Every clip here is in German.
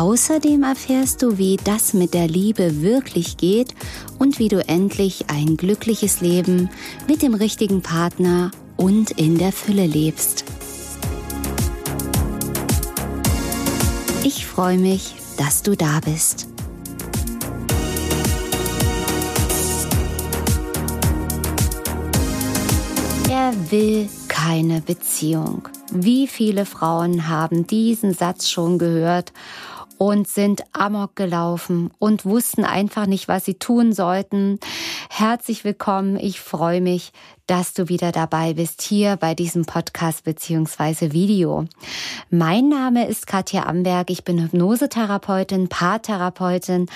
Außerdem erfährst du, wie das mit der Liebe wirklich geht und wie du endlich ein glückliches Leben mit dem richtigen Partner und in der Fülle lebst. Ich freue mich, dass du da bist. Er will keine Beziehung. Wie viele Frauen haben diesen Satz schon gehört und sind amok gelaufen und wussten einfach nicht, was sie tun sollten. Herzlich willkommen. Ich freue mich, dass du wieder dabei bist hier bei diesem Podcast beziehungsweise Video. Mein Name ist Katja Amberg. Ich bin Hypnosetherapeutin, Paartherapeutin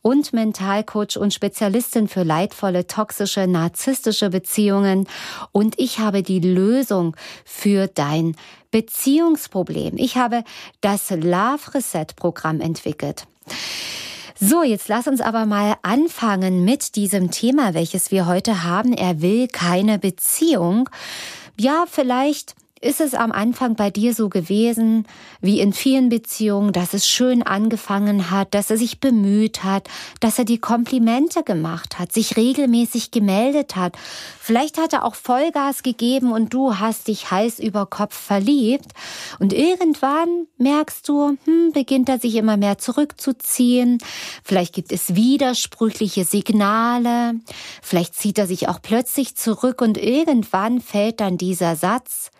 und Mentalcoach und Spezialistin für leidvolle, toxische, narzisstische Beziehungen. Und ich habe die Lösung für dein Beziehungsproblem. Ich habe das Love Reset Programm entwickelt. So, jetzt lass uns aber mal anfangen mit diesem Thema, welches wir heute haben. Er will keine Beziehung. Ja, vielleicht ist es am Anfang bei dir so gewesen, wie in vielen Beziehungen, dass es schön angefangen hat, dass er sich bemüht hat, dass er die Komplimente gemacht hat, sich regelmäßig gemeldet hat. Vielleicht hat er auch Vollgas gegeben und du hast dich heiß über Kopf verliebt. Und irgendwann merkst du, hm, beginnt er sich immer mehr zurückzuziehen. Vielleicht gibt es widersprüchliche Signale. Vielleicht zieht er sich auch plötzlich zurück und irgendwann fällt dann dieser Satz,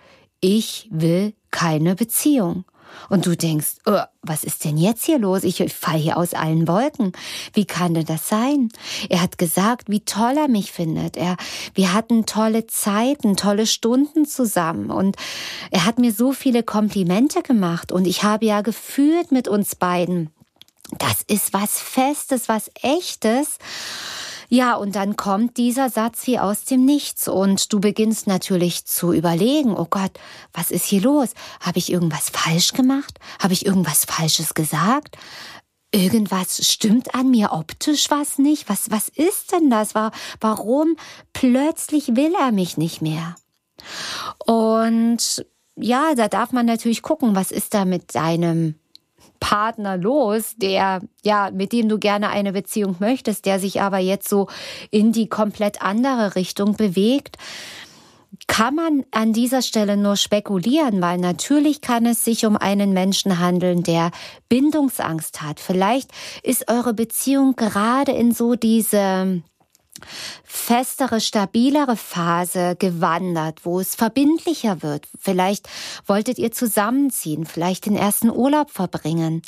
ich will keine Beziehung. Und du denkst, oh, was ist denn jetzt hier los? Ich fall hier aus allen Wolken. Wie kann denn das sein? Er hat gesagt, wie toll er mich findet. Er, wir hatten tolle Zeiten, tolle Stunden zusammen und er hat mir so viele Komplimente gemacht und ich habe ja gefühlt mit uns beiden. Das ist was Festes, was Echtes. Ja, und dann kommt dieser Satz wie aus dem Nichts und du beginnst natürlich zu überlegen, oh Gott, was ist hier los? Habe ich irgendwas falsch gemacht? Habe ich irgendwas Falsches gesagt? Irgendwas stimmt an mir optisch was nicht? Was, was ist denn das? Warum plötzlich will er mich nicht mehr? Und ja, da darf man natürlich gucken, was ist da mit deinem Partner los, der, ja, mit dem du gerne eine Beziehung möchtest, der sich aber jetzt so in die komplett andere Richtung bewegt kann man an dieser Stelle nur spekulieren, weil natürlich kann es sich um einen Menschen handeln, der Bindungsangst hat. Vielleicht ist eure Beziehung gerade in so diese festere, stabilere Phase gewandert, wo es verbindlicher wird. Vielleicht wolltet ihr zusammenziehen, vielleicht den ersten Urlaub verbringen.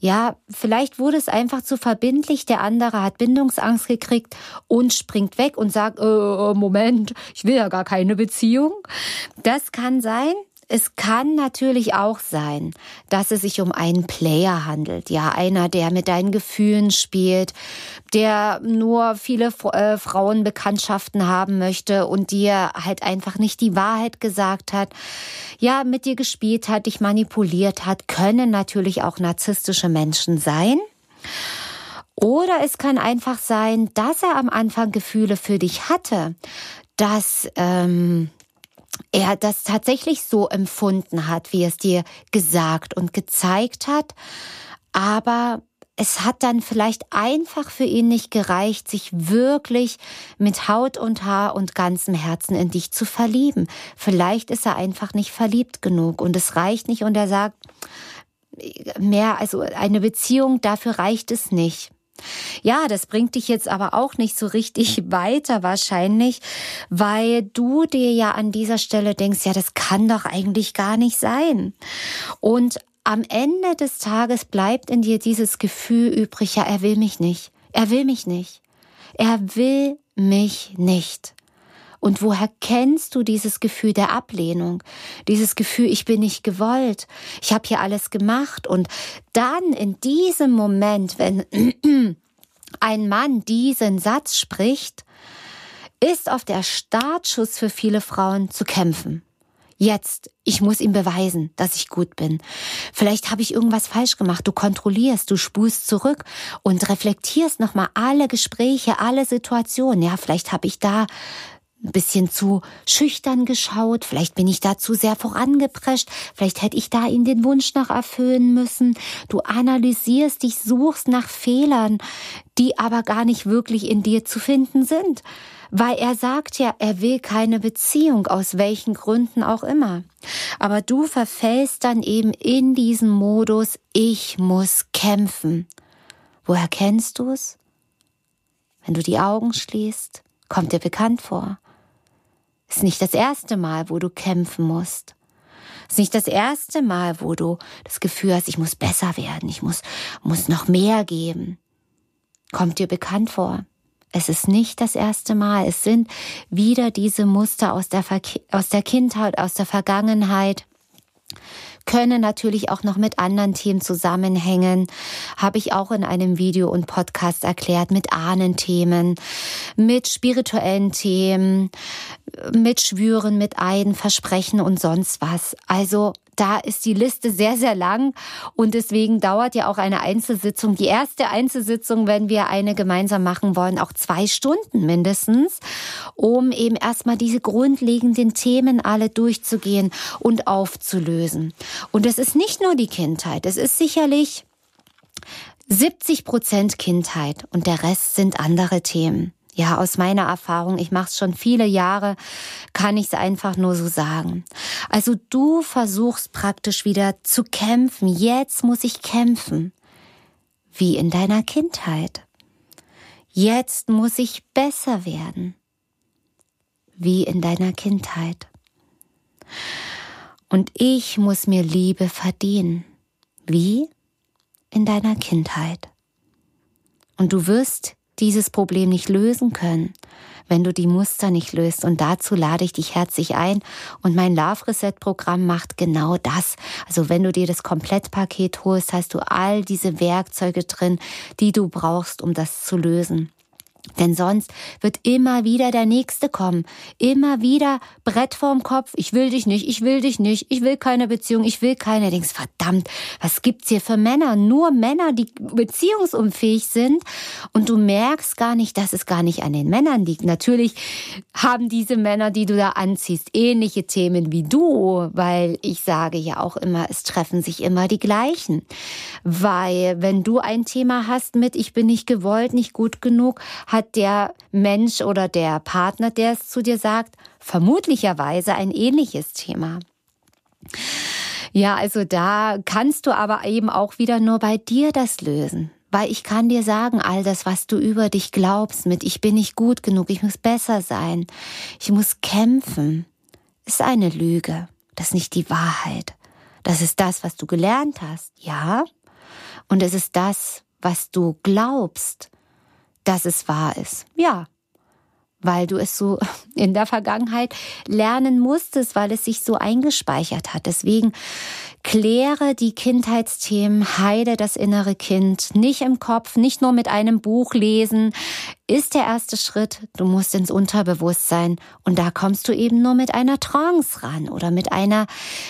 Ja, vielleicht wurde es einfach zu verbindlich. Der andere hat Bindungsangst gekriegt und springt weg und sagt, äh, Moment, ich will ja gar keine Beziehung. Das kann sein. Es kann natürlich auch sein, dass es sich um einen Player handelt, ja, einer, der mit deinen Gefühlen spielt, der nur viele äh, Frauenbekanntschaften haben möchte und dir halt einfach nicht die Wahrheit gesagt hat, ja, mit dir gespielt hat, dich manipuliert hat, können natürlich auch narzisstische Menschen sein. Oder es kann einfach sein, dass er am Anfang Gefühle für dich hatte, dass ähm, er das tatsächlich so empfunden hat, wie es dir gesagt und gezeigt hat, aber es hat dann vielleicht einfach für ihn nicht gereicht, sich wirklich mit Haut und Haar und ganzem Herzen in dich zu verlieben. Vielleicht ist er einfach nicht verliebt genug und es reicht nicht und er sagt, mehr, also eine Beziehung, dafür reicht es nicht. Ja, das bringt dich jetzt aber auch nicht so richtig weiter wahrscheinlich, weil du dir ja an dieser Stelle denkst, ja, das kann doch eigentlich gar nicht sein. Und am Ende des Tages bleibt in dir dieses Gefühl übrig, ja, er will mich nicht. Er will mich nicht. Er will mich nicht. Und woher kennst du dieses Gefühl der Ablehnung? Dieses Gefühl, ich bin nicht gewollt. Ich habe hier alles gemacht. Und dann in diesem Moment, wenn ein Mann diesen Satz spricht, ist auf der Startschuss für viele Frauen zu kämpfen. Jetzt, ich muss ihm beweisen, dass ich gut bin. Vielleicht habe ich irgendwas falsch gemacht. Du kontrollierst, du spulst zurück und reflektierst nochmal alle Gespräche, alle Situationen. Ja, vielleicht habe ich da ein bisschen zu schüchtern geschaut, vielleicht bin ich da zu sehr vorangeprescht, vielleicht hätte ich da ihn den Wunsch noch erfüllen müssen. Du analysierst dich, suchst nach Fehlern, die aber gar nicht wirklich in dir zu finden sind. Weil er sagt ja, er will keine Beziehung, aus welchen Gründen auch immer. Aber du verfällst dann eben in diesen Modus, ich muss kämpfen. Woher kennst du es? Wenn du die Augen schließt, kommt dir bekannt vor. Ist nicht das erste Mal, wo du kämpfen musst. Ist nicht das erste Mal, wo du das Gefühl hast, ich muss besser werden, ich muss, muss noch mehr geben. Kommt dir bekannt vor. Es ist nicht das erste Mal. Es sind wieder diese Muster aus der, aus der Kindheit, aus der Vergangenheit, können natürlich auch noch mit anderen Themen zusammenhängen. Habe ich auch in einem Video und Podcast erklärt, mit Ahnenthemen, mit spirituellen Themen, mit Schwüren, mit Eiden, Versprechen und sonst was. Also da ist die Liste sehr, sehr lang und deswegen dauert ja auch eine Einzelsitzung, die erste Einzelsitzung, wenn wir eine gemeinsam machen wollen, auch zwei Stunden mindestens, um eben erstmal diese grundlegenden Themen alle durchzugehen und aufzulösen. Und es ist nicht nur die Kindheit, es ist sicherlich 70 Prozent Kindheit und der Rest sind andere Themen. Ja, aus meiner Erfahrung, ich mache es schon viele Jahre, kann ich es einfach nur so sagen. Also du versuchst praktisch wieder zu kämpfen. Jetzt muss ich kämpfen. Wie in deiner Kindheit. Jetzt muss ich besser werden. Wie in deiner Kindheit. Und ich muss mir Liebe verdienen. Wie in deiner Kindheit. Und du wirst dieses Problem nicht lösen können, wenn du die Muster nicht löst. Und dazu lade ich dich herzlich ein. Und mein Love Reset Programm macht genau das. Also wenn du dir das Komplettpaket holst, hast du all diese Werkzeuge drin, die du brauchst, um das zu lösen. Denn sonst wird immer wieder der Nächste kommen. Immer wieder Brett vorm Kopf. Ich will dich nicht, ich will dich nicht, ich will keine Beziehung, ich will keine. Dings. Verdammt, was gibt's hier für Männer? Nur Männer, die beziehungsunfähig sind. Und du merkst gar nicht, dass es gar nicht an den Männern liegt. Natürlich haben diese Männer, die du da anziehst, ähnliche Themen wie du. Weil ich sage ja auch immer, es treffen sich immer die gleichen. Weil wenn du ein Thema hast mit, ich bin nicht gewollt, nicht gut genug, hat der Mensch oder der Partner, der es zu dir sagt, vermutlicherweise ein ähnliches Thema. Ja, also da kannst du aber eben auch wieder nur bei dir das lösen. Weil ich kann dir sagen, all das, was du über dich glaubst, mit ich bin nicht gut genug, ich muss besser sein, ich muss kämpfen, ist eine Lüge. Das ist nicht die Wahrheit. Das ist das, was du gelernt hast, ja? Und es ist das, was du glaubst dass es wahr ist. Ja, weil du es so in der Vergangenheit lernen musstest, weil es sich so eingespeichert hat. Deswegen kläre die Kindheitsthemen, heile das innere Kind, nicht im Kopf, nicht nur mit einem Buch lesen, ist der erste Schritt. Du musst ins Unterbewusstsein und da kommst du eben nur mit einer Trance ran oder mit einer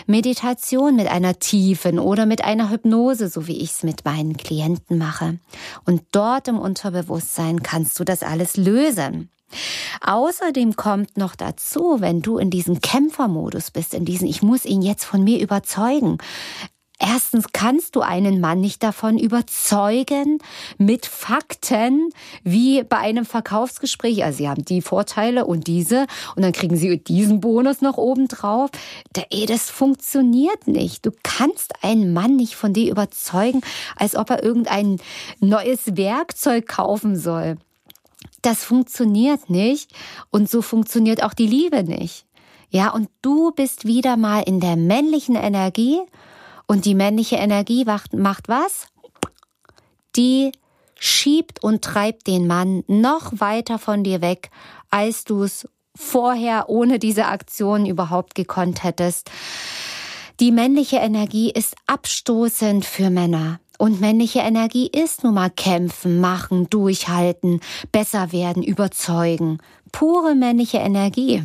Meditation, mit einer tiefen oder mit einer Hypnose, so wie ich es mit meinen Klienten mache. Und dort im Unterbewusstsein kannst du das alles lösen. Außerdem kommt noch dazu, wenn du in diesem Kämpfermodus bist, in diesem Ich muss ihn jetzt von mir überzeugen. Erstens kannst du einen Mann nicht davon überzeugen mit Fakten wie bei einem Verkaufsgespräch. Also sie haben die Vorteile und diese und dann kriegen sie diesen Bonus noch oben drauf. Ey, das funktioniert nicht. Du kannst einen Mann nicht von dir überzeugen, als ob er irgendein neues Werkzeug kaufen soll das funktioniert nicht und so funktioniert auch die Liebe nicht. Ja, und du bist wieder mal in der männlichen Energie und die männliche Energie macht, was? Die schiebt und treibt den Mann noch weiter von dir weg, als du es vorher ohne diese Aktion überhaupt gekonnt hättest. Die männliche Energie ist abstoßend für Männer. Und männliche Energie ist nun mal kämpfen, machen, durchhalten, besser werden, überzeugen. Pure männliche Energie.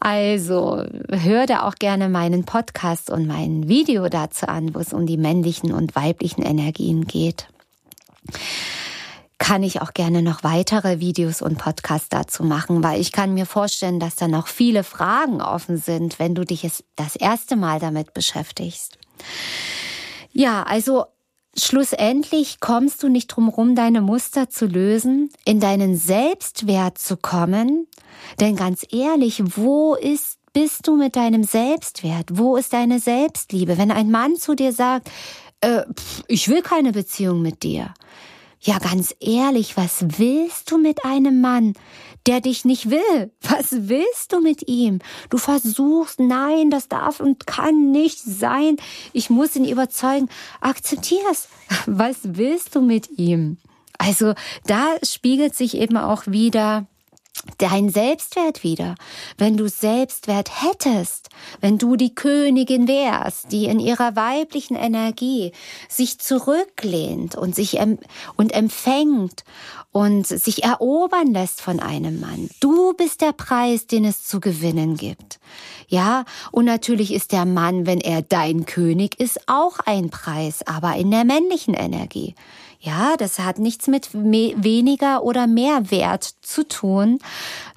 Also hör da auch gerne meinen Podcast und mein Video dazu an, wo es um die männlichen und weiblichen Energien geht. Kann ich auch gerne noch weitere Videos und Podcasts dazu machen, weil ich kann mir vorstellen, dass da noch viele Fragen offen sind, wenn du dich das erste Mal damit beschäftigst. Ja, also schlussendlich kommst du nicht drum rum, deine Muster zu lösen, in deinen Selbstwert zu kommen. Denn ganz ehrlich, wo ist, bist du mit deinem Selbstwert? Wo ist deine Selbstliebe? Wenn ein Mann zu dir sagt, äh, pff, ich will keine Beziehung mit dir. Ja, ganz ehrlich, was willst du mit einem Mann, der dich nicht will? Was willst du mit ihm? Du versuchst, nein, das darf und kann nicht sein. Ich muss ihn überzeugen. Akzeptier's. Was willst du mit ihm? Also da spiegelt sich eben auch wieder dein Selbstwert wieder. Wenn du Selbstwert hättest, wenn du die Königin wärst, die in ihrer weiblichen Energie sich zurücklehnt und sich und empfängt und sich erobern lässt von einem Mann. Du bist der Preis, den es zu gewinnen gibt. Ja, und natürlich ist der Mann, wenn er dein König ist, auch ein Preis, aber in der männlichen Energie. Ja, das hat nichts mit weniger oder mehr Wert zu tun,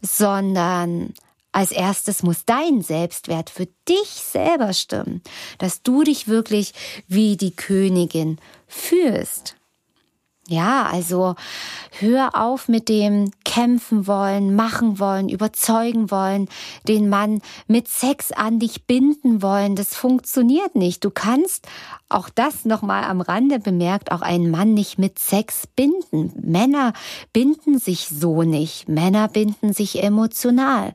sondern als erstes muss dein Selbstwert für dich selber stimmen, dass du dich wirklich wie die Königin fühlst. Ja, also hör auf mit dem kämpfen wollen, machen wollen, überzeugen wollen, den Mann mit Sex an dich binden wollen. Das funktioniert nicht. Du kannst auch das nochmal am Rande bemerkt, auch einen Mann nicht mit Sex binden. Männer binden sich so nicht. Männer binden sich emotional.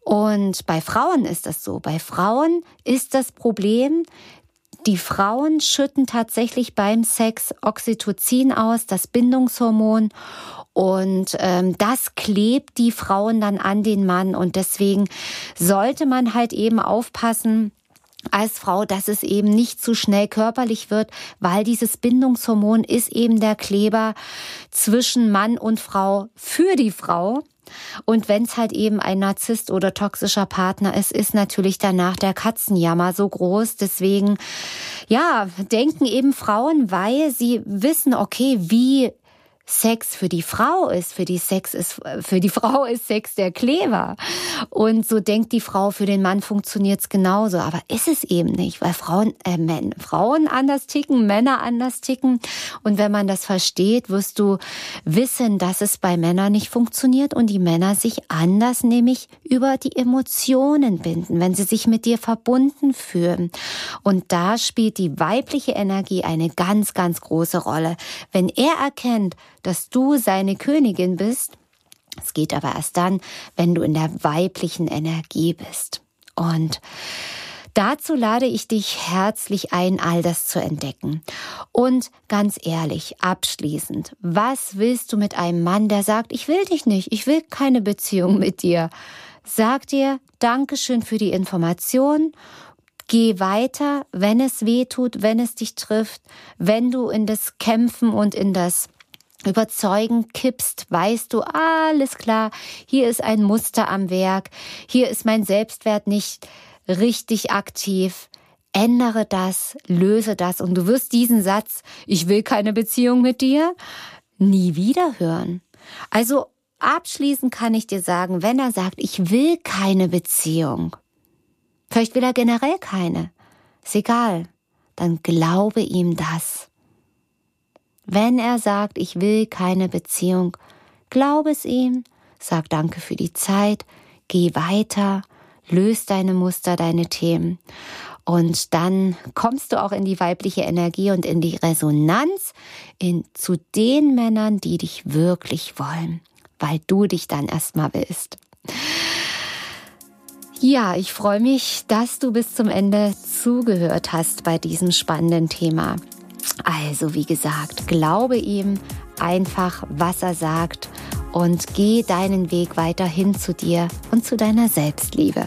Und bei Frauen ist das so. Bei Frauen ist das Problem, die Frauen schütten tatsächlich beim Sex Oxytocin aus, das Bindungshormon. Und ähm, das klebt die Frauen dann an den Mann. Und deswegen sollte man halt eben aufpassen, als Frau, dass es eben nicht zu schnell körperlich wird, weil dieses Bindungshormon ist eben der Kleber zwischen Mann und Frau für die Frau. Und wenn es halt eben ein Narzisst oder toxischer Partner ist, ist natürlich danach der Katzenjammer so groß. Deswegen, ja, denken eben Frauen, weil sie wissen, okay, wie Sex für die Frau ist, für die Sex ist, für die Frau ist Sex der Kleber. Und so denkt die Frau, für den Mann funktioniert's genauso. Aber ist es eben nicht, weil Frauen, äh, Männer, Frauen anders ticken, Männer anders ticken. Und wenn man das versteht, wirst du wissen, dass es bei Männern nicht funktioniert und die Männer sich anders, nämlich über die Emotionen binden, wenn sie sich mit dir verbunden fühlen. Und da spielt die weibliche Energie eine ganz, ganz große Rolle. Wenn er erkennt, dass du seine Königin bist. Es geht aber erst dann, wenn du in der weiblichen Energie bist. Und Dazu lade ich dich herzlich ein, all das zu entdecken. Und ganz ehrlich, abschließend, was willst du mit einem Mann, der sagt, ich will dich nicht, ich will keine Beziehung mit dir? Sag dir Dankeschön für die Information. Geh weiter, wenn es weh tut, wenn es dich trifft, wenn du in das Kämpfen und in das überzeugend kippst, weißt du, alles klar, hier ist ein Muster am Werk, hier ist mein Selbstwert nicht richtig aktiv. Ändere das, löse das und du wirst diesen Satz, ich will keine Beziehung mit dir, nie wieder hören. Also abschließend kann ich dir sagen, wenn er sagt, ich will keine Beziehung, vielleicht will er generell keine, ist egal, dann glaube ihm das. Wenn er sagt, ich will keine Beziehung, glaub es ihm, sag Danke für die Zeit, geh weiter, löst deine Muster, deine Themen. Und dann kommst du auch in die weibliche Energie und in die Resonanz in, zu den Männern, die dich wirklich wollen, weil du dich dann erstmal willst. Ja, ich freue mich, dass du bis zum Ende zugehört hast bei diesem spannenden Thema. Also wie gesagt, glaube ihm einfach, was er sagt und geh deinen Weg weiterhin zu dir und zu deiner Selbstliebe.